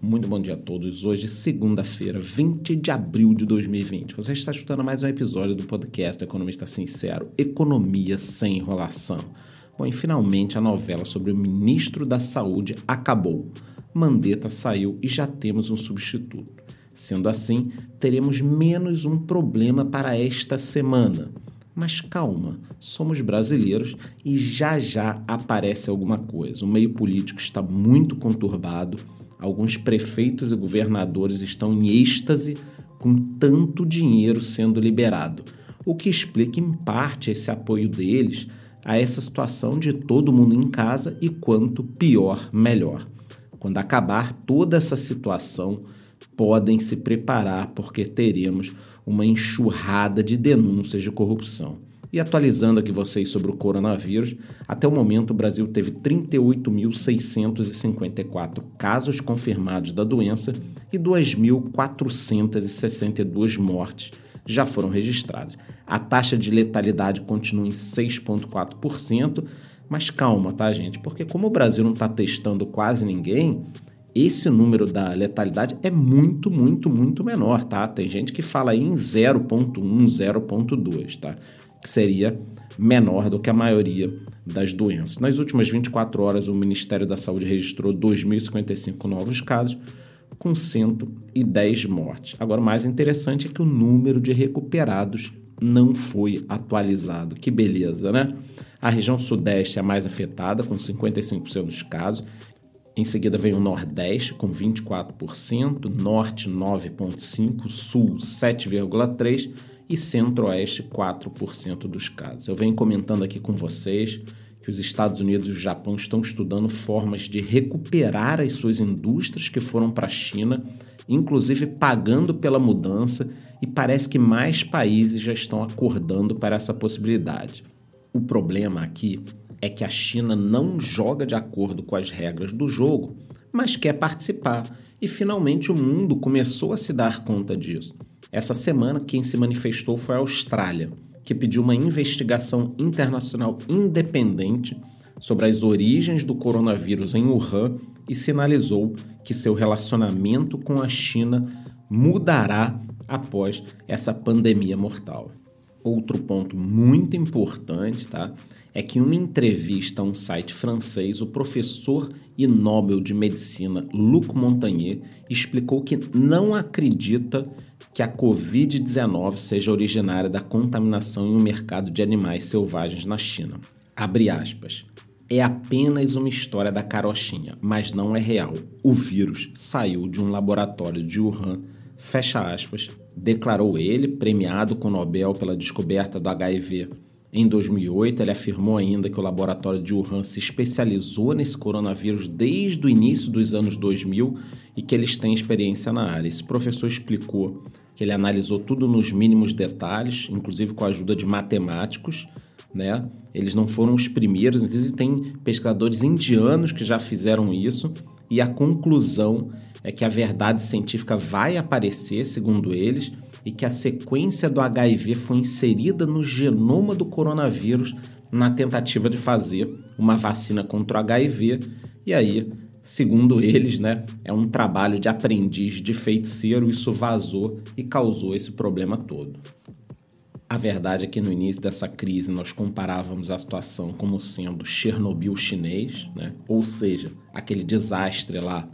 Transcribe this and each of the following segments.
Muito bom dia a todos. Hoje, segunda-feira, 20 de abril de 2020. Você está escutando mais um episódio do podcast Economista Sincero, Economia sem enrolação. Bom, e finalmente a novela sobre o ministro da Saúde acabou. Mandetta saiu e já temos um substituto. Sendo assim, teremos menos um problema para esta semana. Mas calma, somos brasileiros e já já aparece alguma coisa. O meio político está muito conturbado Alguns prefeitos e governadores estão em êxtase com tanto dinheiro sendo liberado, o que explica em parte esse apoio deles a essa situação de todo mundo em casa e quanto pior, melhor. Quando acabar toda essa situação, podem se preparar porque teremos uma enxurrada de denúncias de corrupção. E atualizando aqui vocês sobre o coronavírus, até o momento o Brasil teve 38.654 casos confirmados da doença e 2.462 mortes já foram registradas. A taxa de letalidade continua em 6,4%, mas calma, tá, gente? Porque como o Brasil não está testando quase ninguém, esse número da letalidade é muito, muito, muito menor, tá? Tem gente que fala aí em 0,1, 0,2, tá? Seria menor do que a maioria das doenças. Nas últimas 24 horas, o Ministério da Saúde registrou 2.055 novos casos, com 110 mortes. Agora, o mais interessante é que o número de recuperados não foi atualizado. Que beleza, né? A região sudeste é a mais afetada, com 55% dos casos. Em seguida vem o Nordeste, com 24%, Norte, 9,5%, Sul, 7,3%, e Centro-Oeste 4% dos casos. Eu venho comentando aqui com vocês que os Estados Unidos e o Japão estão estudando formas de recuperar as suas indústrias que foram para a China, inclusive pagando pela mudança, e parece que mais países já estão acordando para essa possibilidade. O problema aqui é que a China não joga de acordo com as regras do jogo, mas quer participar, e finalmente o mundo começou a se dar conta disso. Essa semana, quem se manifestou foi a Austrália, que pediu uma investigação internacional independente sobre as origens do coronavírus em Wuhan e sinalizou que seu relacionamento com a China mudará após essa pandemia mortal. Outro ponto muito importante, tá? É que em uma entrevista a um site francês, o professor e Nobel de Medicina Luc Montagnier explicou que não acredita que a Covid-19 seja originária da contaminação em um mercado de animais selvagens na China. Abre aspas. É apenas uma história da carochinha, mas não é real. O vírus saiu de um laboratório de Wuhan, fecha aspas, declarou ele, premiado com o Nobel pela descoberta do HIV. Em 2008, ele afirmou ainda que o laboratório de Wuhan se especializou nesse coronavírus desde o início dos anos 2000 e que eles têm experiência na área. Esse professor explicou que ele analisou tudo nos mínimos detalhes, inclusive com a ajuda de matemáticos, né? Eles não foram os primeiros, inclusive tem pesquisadores indianos que já fizeram isso, e a conclusão é que a verdade científica vai aparecer, segundo eles, e que a sequência do HIV foi inserida no genoma do coronavírus na tentativa de fazer uma vacina contra o HIV, e aí Segundo eles, né, é um trabalho de aprendiz de feiticeiro, isso vazou e causou esse problema todo. A verdade é que no início dessa crise nós comparávamos a situação como sendo Chernobyl chinês, né? ou seja, aquele desastre lá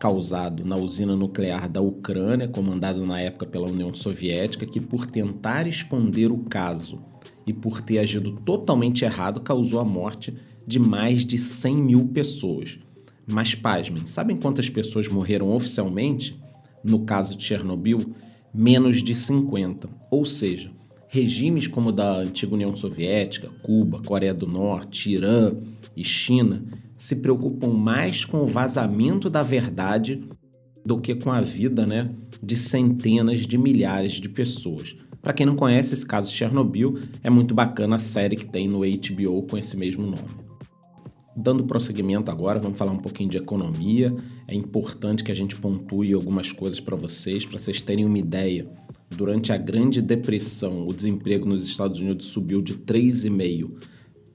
causado na usina nuclear da Ucrânia, comandada na época pela União Soviética, que por tentar esconder o caso e por ter agido totalmente errado causou a morte de mais de 100 mil pessoas. Mas pasmem, sabem quantas pessoas morreram oficialmente? No caso de Chernobyl, menos de 50. Ou seja, regimes como o da antiga União Soviética, Cuba, Coreia do Norte, Irã e China se preocupam mais com o vazamento da verdade do que com a vida né, de centenas de milhares de pessoas. Para quem não conhece esse caso de Chernobyl, é muito bacana a série que tem no HBO com esse mesmo nome. Dando prosseguimento agora, vamos falar um pouquinho de economia. É importante que a gente pontue algumas coisas para vocês, para vocês terem uma ideia. Durante a Grande Depressão, o desemprego nos Estados Unidos subiu de 3,5%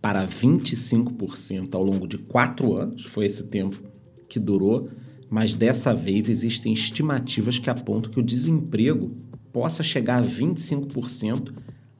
para 25% ao longo de quatro anos. Foi esse tempo que durou. mas dessa vez existem estimativas que apontam que o desemprego possa chegar a 25%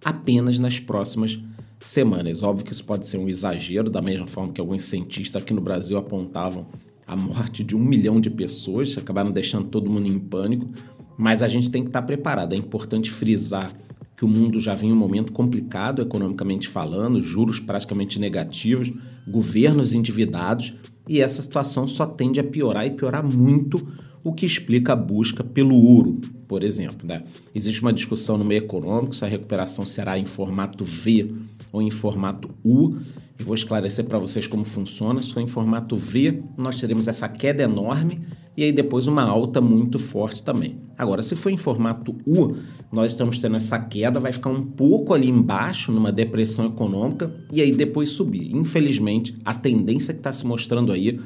apenas nas próximas semanas. Óbvio que isso pode ser um exagero, da mesma forma que alguns cientistas aqui no Brasil apontavam a morte de um milhão de pessoas, acabaram deixando todo mundo em pânico, mas a gente tem que estar preparado. É importante frisar que o mundo já vem um momento complicado economicamente falando, juros praticamente negativos, governos endividados, e essa situação só tende a piorar e piorar muito, o que explica a busca pelo ouro, por exemplo. Né? Existe uma discussão no meio econômico se a recuperação será em formato V ou em formato U. E vou esclarecer para vocês como funciona. Se for em formato V, nós teremos essa queda enorme e aí depois uma alta muito forte também. Agora, se for em formato U, nós estamos tendo essa queda, vai ficar um pouco ali embaixo, numa depressão econômica, e aí depois subir. Infelizmente, a tendência que está se mostrando aí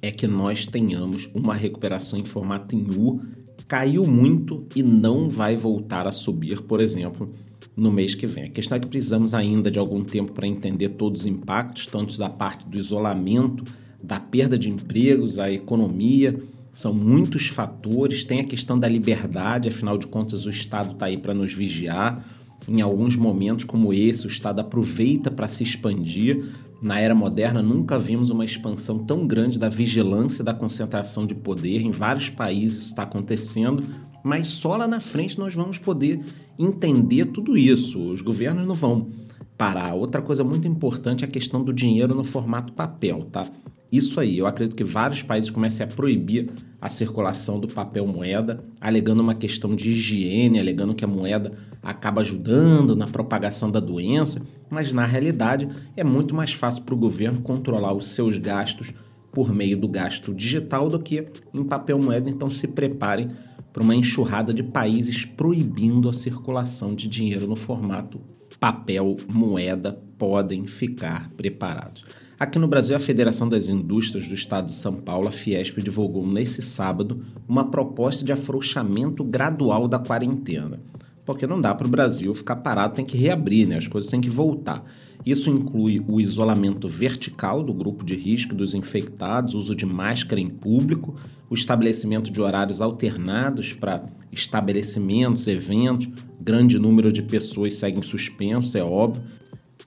é que nós tenhamos uma recuperação em formato em U, caiu muito e não vai voltar a subir, por exemplo, no mês que vem. A questão é que precisamos ainda de algum tempo para entender todos os impactos, tanto da parte do isolamento, da perda de empregos, a economia. São muitos fatores. Tem a questão da liberdade, afinal de contas, o Estado está aí para nos vigiar. Em alguns momentos como esse, o Estado aproveita para se expandir. Na era moderna, nunca vimos uma expansão tão grande da vigilância e da concentração de poder. Em vários países isso está acontecendo, mas só lá na frente nós vamos poder entender tudo isso. Os governos não vão parar. Outra coisa muito importante é a questão do dinheiro no formato papel, tá? Isso aí, eu acredito que vários países comecem a proibir a circulação do papel moeda, alegando uma questão de higiene, alegando que a moeda acaba ajudando na propagação da doença, mas na realidade é muito mais fácil para o governo controlar os seus gastos por meio do gasto digital do que em papel moeda, então se preparem para uma enxurrada de países proibindo a circulação de dinheiro no formato papel moeda, podem ficar preparados. Aqui no Brasil, a Federação das Indústrias do Estado de São Paulo, a Fiesp, divulgou nesse sábado uma proposta de afrouxamento gradual da quarentena. Porque não dá para o Brasil ficar parado, tem que reabrir, né? as coisas têm que voltar. Isso inclui o isolamento vertical do grupo de risco dos infectados, uso de máscara em público, o estabelecimento de horários alternados para estabelecimentos, eventos, grande número de pessoas seguem suspensos, é óbvio.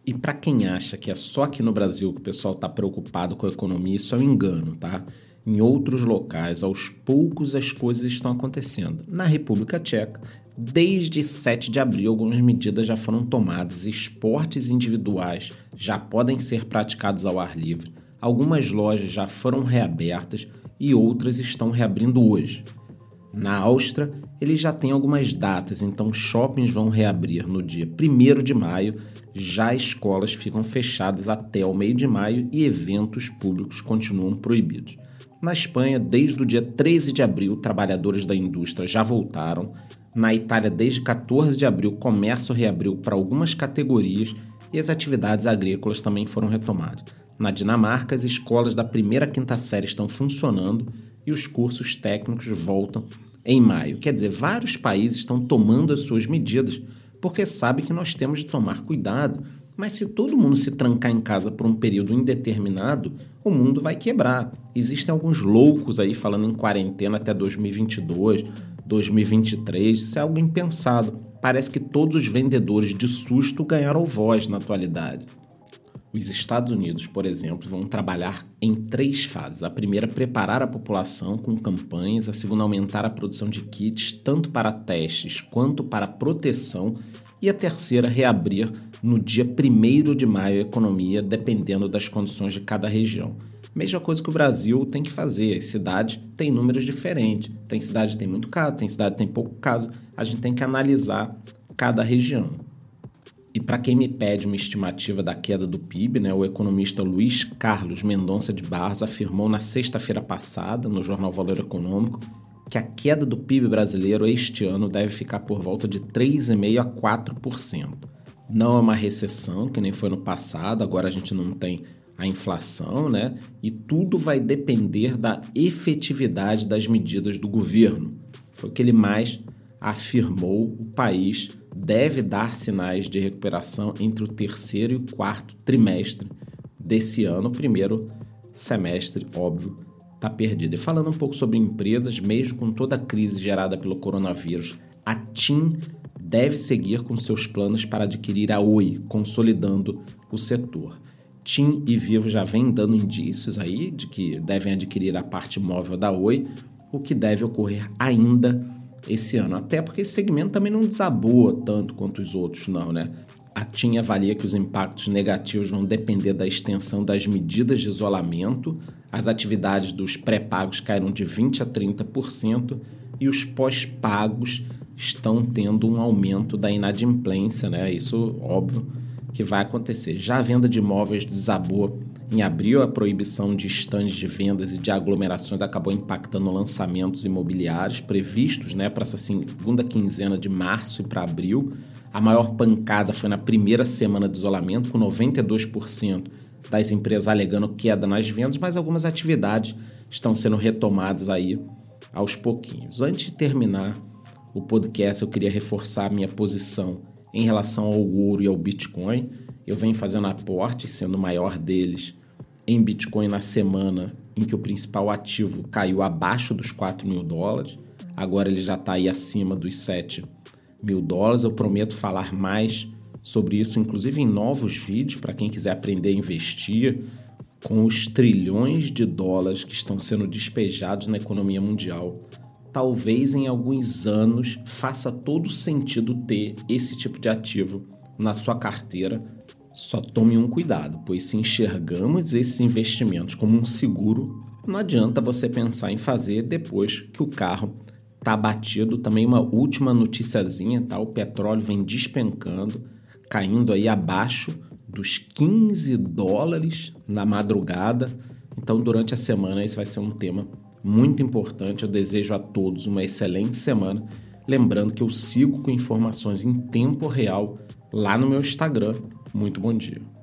E para quem acha que é só aqui no Brasil que o pessoal está preocupado com a economia, isso é um engano, tá? Em outros locais, aos poucos as coisas estão acontecendo. Na República Tcheca, Desde 7 de abril, algumas medidas já foram tomadas. Esportes individuais já podem ser praticados ao ar livre. Algumas lojas já foram reabertas e outras estão reabrindo hoje. Na Áustria, eles já têm algumas datas, então shoppings vão reabrir no dia 1 de maio, já escolas ficam fechadas até o meio de maio e eventos públicos continuam proibidos. Na Espanha, desde o dia 13 de abril, trabalhadores da indústria já voltaram. Na Itália, desde 14 de abril, o comércio reabriu para algumas categorias e as atividades agrícolas também foram retomadas. Na Dinamarca, as escolas da primeira quinta série estão funcionando e os cursos técnicos voltam em maio. Quer dizer, vários países estão tomando as suas medidas porque sabem que nós temos de tomar cuidado. Mas se todo mundo se trancar em casa por um período indeterminado, o mundo vai quebrar. Existem alguns loucos aí falando em quarentena até 2022, 2023, isso é algo impensado. Parece que todos os vendedores de susto ganharam voz na atualidade. Os Estados Unidos, por exemplo, vão trabalhar em três fases. A primeira, preparar a população com campanhas. A segunda, aumentar a produção de kits, tanto para testes quanto para proteção. E a terceira, reabrir no dia 1 de maio a economia, dependendo das condições de cada região. Mesma coisa que o Brasil tem que fazer. As cidades têm números diferentes. Tem cidade que tem muito caso, tem cidade que tem pouco caso. A gente tem que analisar cada região. E para quem me pede uma estimativa da queda do PIB, né, o economista Luiz Carlos Mendonça de Barros afirmou na sexta-feira passada, no jornal Valor Econômico, que a queda do PIB brasileiro este ano deve ficar por volta de 3,5% a 4%. Não é uma recessão, que nem foi no passado, agora a gente não tem a inflação, né? E tudo vai depender da efetividade das medidas do governo. Foi o que ele mais afirmou. O país deve dar sinais de recuperação entre o terceiro e o quarto trimestre desse ano. Primeiro semestre, óbvio, está perdida. E falando um pouco sobre empresas, mesmo com toda a crise gerada pelo coronavírus, a TIM deve seguir com seus planos para adquirir a Oi, consolidando o setor. TIM e Vivo já vêm dando indícios aí de que devem adquirir a parte móvel da Oi, o que deve ocorrer ainda esse ano. Até porque esse segmento também não desaboa tanto quanto os outros, não, né? A TIM avalia que os impactos negativos vão depender da extensão das medidas de isolamento, as atividades dos pré-pagos caíram de 20% a 30% e os pós-pagos estão tendo um aumento da inadimplência, né? Isso, óbvio, que vai acontecer. Já a venda de imóveis desabou em abril, a proibição de estandes de vendas e de aglomerações acabou impactando lançamentos imobiliários previstos né, para essa segunda quinzena de março e para abril. A maior pancada foi na primeira semana de isolamento, com 92% das empresas alegando queda nas vendas, mas algumas atividades estão sendo retomadas aí aos pouquinhos. Antes de terminar o podcast, eu queria reforçar a minha posição em relação ao ouro e ao Bitcoin. Eu venho fazendo aporte, sendo o maior deles, em Bitcoin na semana em que o principal ativo caiu abaixo dos 4 mil dólares. Agora ele já está aí acima dos 7 mil dólares. Eu prometo falar mais sobre isso, inclusive em novos vídeos, para quem quiser aprender a investir com os trilhões de dólares que estão sendo despejados na economia mundial. Talvez em alguns anos faça todo sentido ter esse tipo de ativo na sua carteira só tome um cuidado, pois se enxergamos esses investimentos como um seguro, não adianta você pensar em fazer depois que o carro está batido. Também uma última noticiazinha, tá? O petróleo vem despencando, caindo aí abaixo dos 15 dólares na madrugada. Então, durante a semana, esse vai ser um tema muito importante. Eu desejo a todos uma excelente semana. Lembrando que eu sigo com informações em tempo real lá no meu Instagram, muito bom dia.